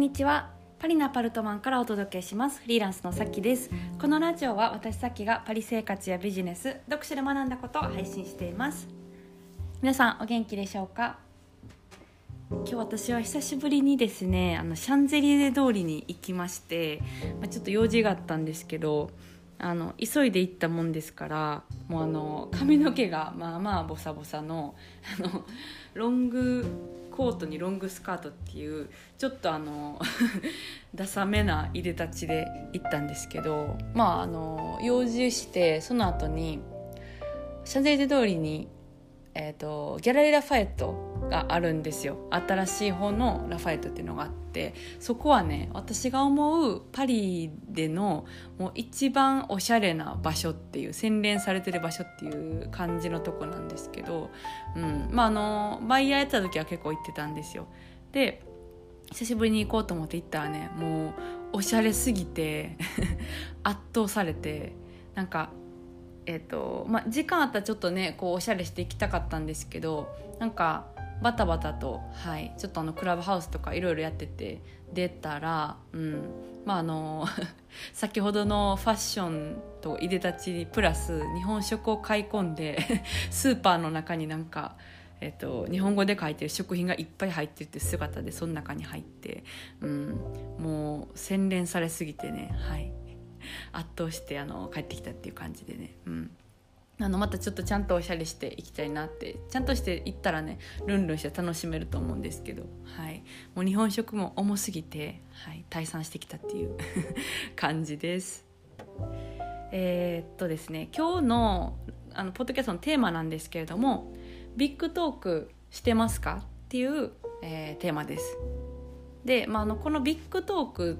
んにちは。パリのアパルトマンからお届けします。フリーランスのさきです。このラジオは私さっきがパリ生活やビジネス読書で学んだことを配信しています。皆さんお元気でしょうか？今日私は久しぶりにですねあのシャンゼリゼ通りに行きまして、まあ、ちょっと用事があったんですけどあの急いで行ったもんですからもうあの髪の毛がまあまあボサボサのあのロングコートにロングスカートっていうちょっとあの ダサめないでたちで行ったんですけどまああの用事してその後にシャンゼリゼ通りにえーと、ギャラリー・ラファエットがあるんですよ。新しい方のラファエットっていうのがあってそこはね私が思うパリでのもう一番おしゃれな場所っていう洗練されてる場所っていう感じのとこなんですけど、うん。まあ、あのバイヤーやった時は結構行ってたんですよ。で久しぶりに行こうと思って行ったらねもうおしゃれすぎて 圧倒されてなんかえーとまあ、時間あったらちょっとねこうおしゃれしていきたかったんですけどなんかバタバタと、はい、ちょっとあのクラブハウスとかいろいろやってて出たら、うんまあ、あの 先ほどのファッションといでたちプラス日本食を買い込んで スーパーの中になんか。えっと、日本語で書いてる食品がいっぱい入ってるって姿でその中に入って、うん、もう洗練されすぎてね、はい、圧倒してあの帰ってきたっていう感じでね、うん、あのまたちょっとちゃんとおしゃれしていきたいなってちゃんとしていったらねルンルンして楽しめると思うんですけど、はい、もう日本食も重すぎて、はい、退散してきたっていう 感じです。えー、っとですね今日のあのポッドキャストのテーマなんですけれども「ビッグトークしてますか?」っていう、えー、テーマです。で、まあ、あのこのビッグトーク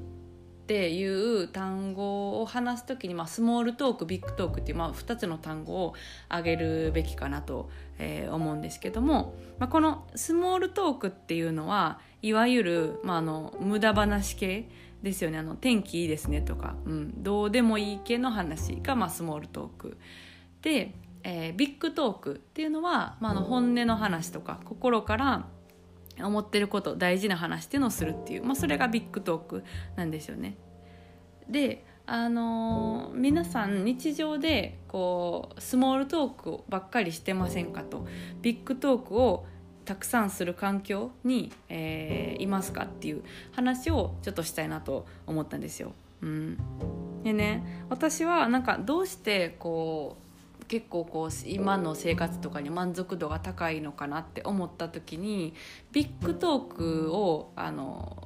っていう単語を話す時に、まあ、スモールトークビッグトークっていう、まあ、2つの単語を挙げるべきかなと、えー、思うんですけども、まあ、このスモールトークっていうのはいわゆる、まあ、あの無駄話系ですよね。あの天気いいですねとか、うん、どうでもいい系の話が、まあ、スモールトークで、えー、ビッグトークっていうのは、まあ、あの本音の話とか心から思ってること大事な話っていうのをするっていう、まあ、それがビッグトークなんですよね。であのー、皆さん日常でこうスモールトークばっかりしてませんかとビッグトークをたくさんする環境に、えー、いますかっていう話をちょっとしたいなと思ったんですよ。うん、でね私はなんかどうしてこう結構こう今の生活とかに満足度が高いのかなって思った時にビッグトークをあの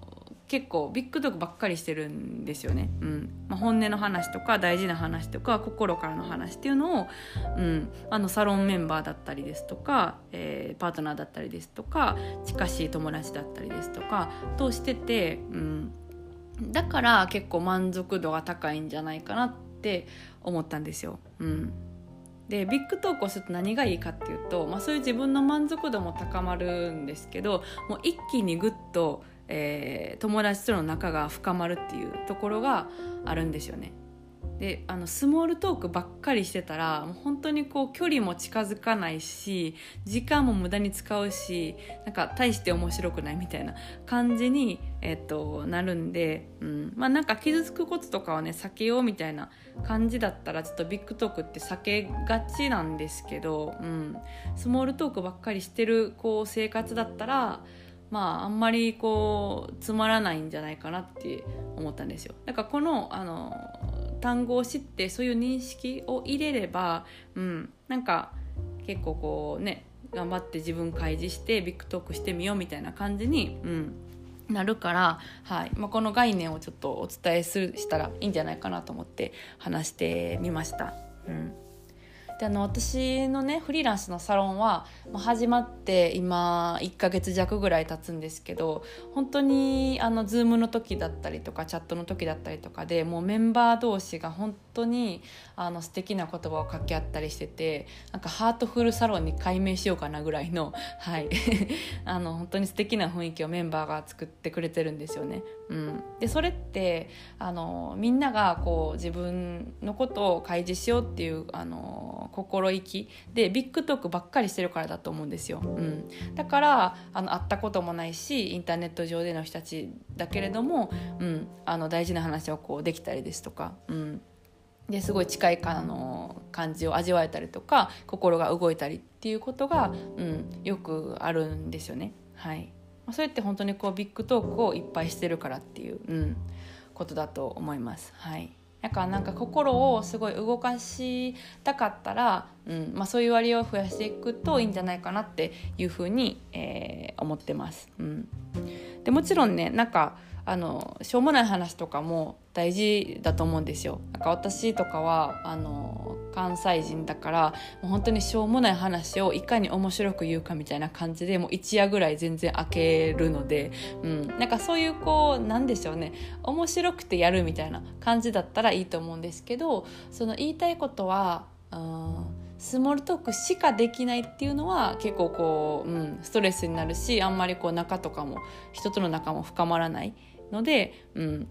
結構ビッグトークばっかりしてるんですよね、うん。まあ、本音の話とか大事な話とか心からの話っていうのを、うん、あのサロンメンバーだったりですとか、えー、パートナーだったりですとか近しい友達だったりですとかとしてて、うん、だから結構満足度が高いんじゃないかなって思ったんですよ。うん。でビッグトークをすると何がいいかっていうと、まあ、そういう自分の満足度も高まるんですけどもう一気にグッと、えー、友達との仲が深まるっていうところがあるんですよね。であのスモールトークばっかりしてたらもう本当にこう距離も近づかないし時間も無駄に使うしなんか大して面白くないみたいな感じに、えっと、なるんで、うんまあ、なんか傷つくこととかはね避けようみたいな感じだったらちょっとビッグトークって避けがちなんですけど、うん、スモールトークばっかりしてるこう生活だったらまああんまりこうつまらないんじゃないかなって思ったんですよ。だからこのあの単語を知ってそういう認識を入れれば、うん、なんか結構こうね頑張って自分開示してビッグトークしてみようみたいな感じに、うん、なるから、はいまあ、この概念をちょっとお伝えするしたらいいんじゃないかなと思って話してみました。うんであの私のねフリーランスのサロンは、始まって今1ヶ月弱ぐらい経つんですけど本当にあの Zoom の時だったりとかチャットの時だったりとかでもうメンバー同士が本当にあの素敵な言葉を掛け合ったりしててなんかハートフルサロンに改名しようかなぐらいの, はい あの本当に素敵な雰囲気をメンバーが作ってくれてるんですよね。うん、でそれってあのみんながこう自分のことを開示しようっていうあのの心意気。でビッグトークばっかりしてるからだと思うんですよ、うん、だからあの会ったこともないしインターネット上での人たちだけれども、うん、あの大事な話をこうできたりですとか、うん、ですごい近いかの感じを味わえたりとか心が動いたりっていうことが、うん、よくあるんですよね。はい。まあ、それって本当にこうビッグトークをいっぱいしてるからっていう、うん、ことだと思います。はい。だからなんか心をすごい動かしたかったら、うんまあ、そういう割合を増やしていくといいんじゃないかなっていうふうに、えー、思ってます。うん、でもちろんねなんかあのしょうもない話とかも大事だと思うんですよ。なんか私とかはあの関西人だからもう本当にしょうもない話をいかに面白く言うかみたいな感じでもう一夜ぐらい全然開けるので、うん、なんかそういうこうなんでしょうね面白くてやるみたいな感じだったらいいと思うんですけどその言いたいことは、スモールトークしかできないっていうのは結構こう、うん、ストレスになるしあんまりこう仲とかも人との仲も深まらない。ので、うん、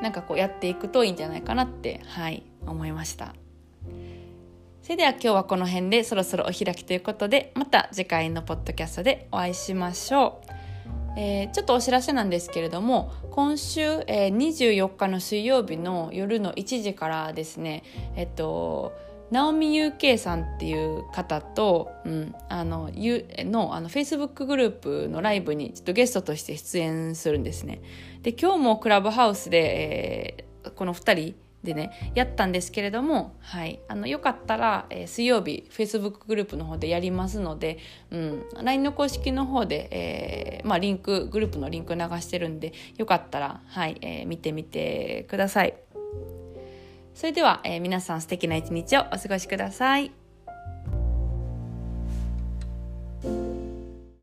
なんかこうやっていくといいんじゃないかなってはい思いました。それでは今日はこの辺でそろそろお開きということでまた次回のポッドキャストでお会いしましょう。えー、ちょっとお知らせなんですけれども今週、えー、24日の水曜日の夜の1時からですねえっとナオミ UK さんっていう方と、うん、あののあの Facebook グループのライブにちょっとゲストとして出演するんですね。で今日もクラブハウスで、えー、この2人でねやったんですけれども、はい、あのよかったら、えー、水曜日 Facebook グループの方でやりますので、うん、LINE の公式の方で、えーまあ、リンクグループのリンク流してるんでよかったら、はいえー、見てみてください。それでは、えー、皆さん素敵な一日をお過ごしください。